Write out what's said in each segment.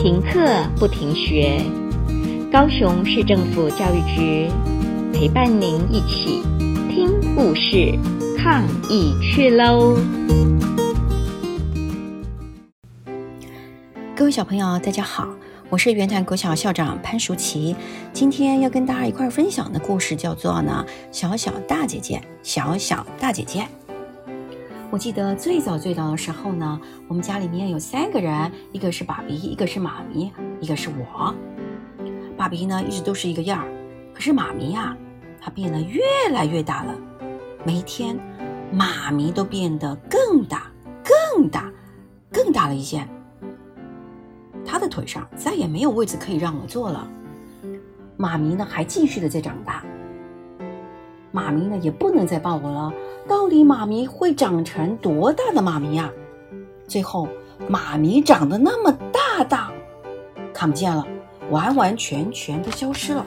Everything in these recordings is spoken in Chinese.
停课不停学，高雄市政府教育局陪伴您一起听故事、抗疫去喽！各位小朋友，大家好，我是圆潭国小校长潘淑琪。今天要跟大家一块分享的故事叫做呢《小小大姐姐》，小小大姐姐。我记得最早最早的时候呢，我们家里面有三个人，一个是爸比，一个是妈咪，一个是我。爸比呢一直都是一个样儿，可是妈咪啊，她变得越来越大了。每一天，妈咪都变得更大、更大、更大了一些。她的腿上再也没有位置可以让我坐了。妈咪呢还继续的在长大。妈咪呢也不能再抱我了。到底妈咪会长成多大的妈咪呀？最后，妈咪长得那么大大，看不见了，完完全全的消失了。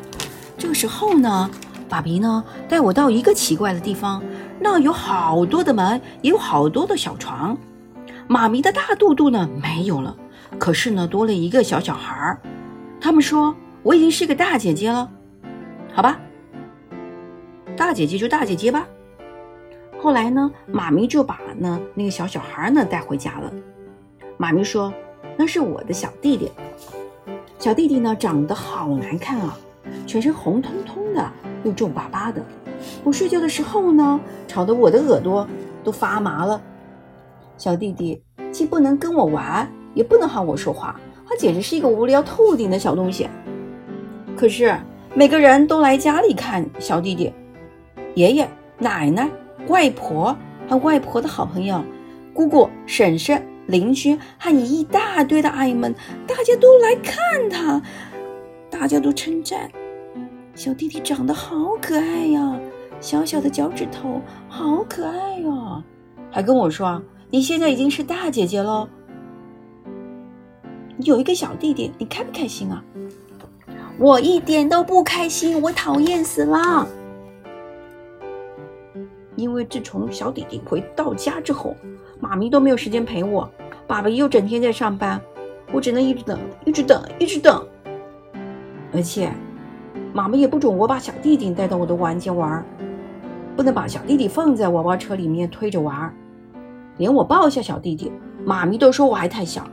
这个时候呢，爸比呢带我到一个奇怪的地方，那有好多的门，也有好多的小床。妈咪的大肚肚呢没有了，可是呢多了一个小小孩儿。他们说我已经是个大姐姐了，好吧，大姐姐就大姐姐吧。后来呢，妈咪就把呢那个小小孩呢带回家了。妈咪说：“那是我的小弟弟。小弟弟呢长得好难看啊，全身红彤彤的，又皱巴巴的。我睡觉的时候呢，吵得我的耳朵都发麻了。小弟弟既不能跟我玩，也不能和我说话，他简直是一个无聊透顶的小东西。可是每个人都来家里看小弟弟，爷爷奶奶。”外婆和外婆的好朋友，姑姑、婶婶、邻居和你一大堆的阿姨们，大家都来看他，大家都称赞小弟弟长得好可爱呀，小小的脚趾头好可爱哟，还跟我说你现在已经是大姐姐了，有一个小弟弟，你开不开心啊？我一点都不开心，我讨厌死了。因为自从小弟弟回到家之后，妈咪都没有时间陪我，爸爸又整天在上班，我只能一直等，一直等，一直等。而且，妈妈也不准我把小弟弟带到我的玩间玩，不能把小弟弟放在娃娃车里面推着玩，连我抱一下小弟弟，妈咪都说我还太小。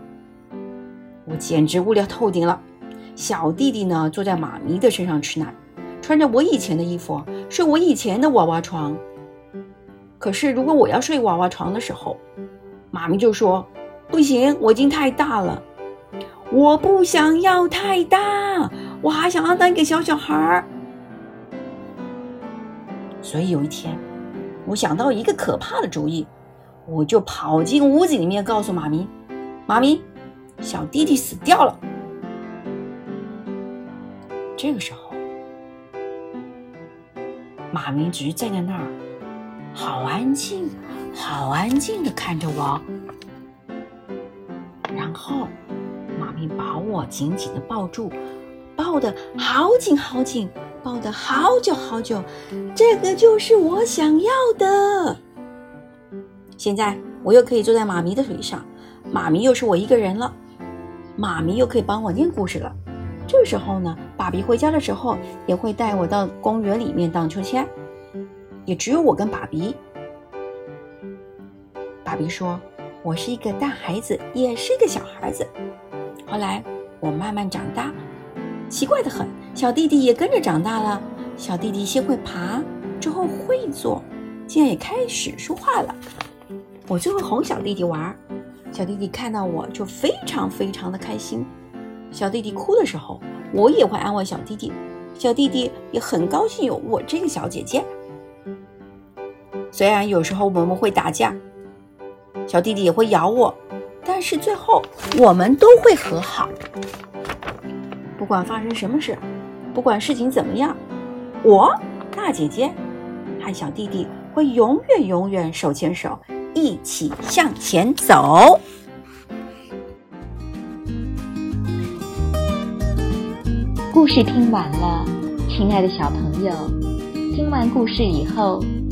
我简直无聊透顶了。小弟弟呢，坐在妈咪的身上吃奶，穿着我以前的衣服，睡我以前的娃娃床。可是，如果我要睡娃娃床的时候，妈咪就说：“不行，我已经太大了，我不想要太大，我还想要当一个小小孩儿。”所以有一天，我想到一个可怕的主意，我就跑进屋子里面告诉妈咪：“妈咪，小弟弟死掉了。”这个时候，妈咪只是站在那儿。好安静，好安静的看着我，然后妈咪把我紧紧的抱住，抱得好紧好紧，抱得好久好久，这个就是我想要的。现在我又可以坐在妈咪的腿上，妈咪又是我一个人了，妈咪又可以帮我念故事了。这时候呢，爸比回家的时候也会带我到公园里面荡秋千。也只有我跟爸比。爸比说：“我是一个大孩子，也是一个小孩子。”后来我慢慢长大，奇怪的很，小弟弟也跟着长大了。小弟弟先会爬，之后会坐，竟然也开始说话了。我就会哄小弟弟玩，小弟弟看到我就非常非常的开心。小弟弟哭的时候，我也会安慰小弟弟，小弟弟也很高兴有我这个小姐姐。虽然有时候我们会打架，小弟弟也会咬我，但是最后我们都会和好。不管发生什么事，不管事情怎么样，我大姐姐和小弟弟会永远永远手牵手一起向前走。故事听完了，亲爱的小朋友，听完故事以后。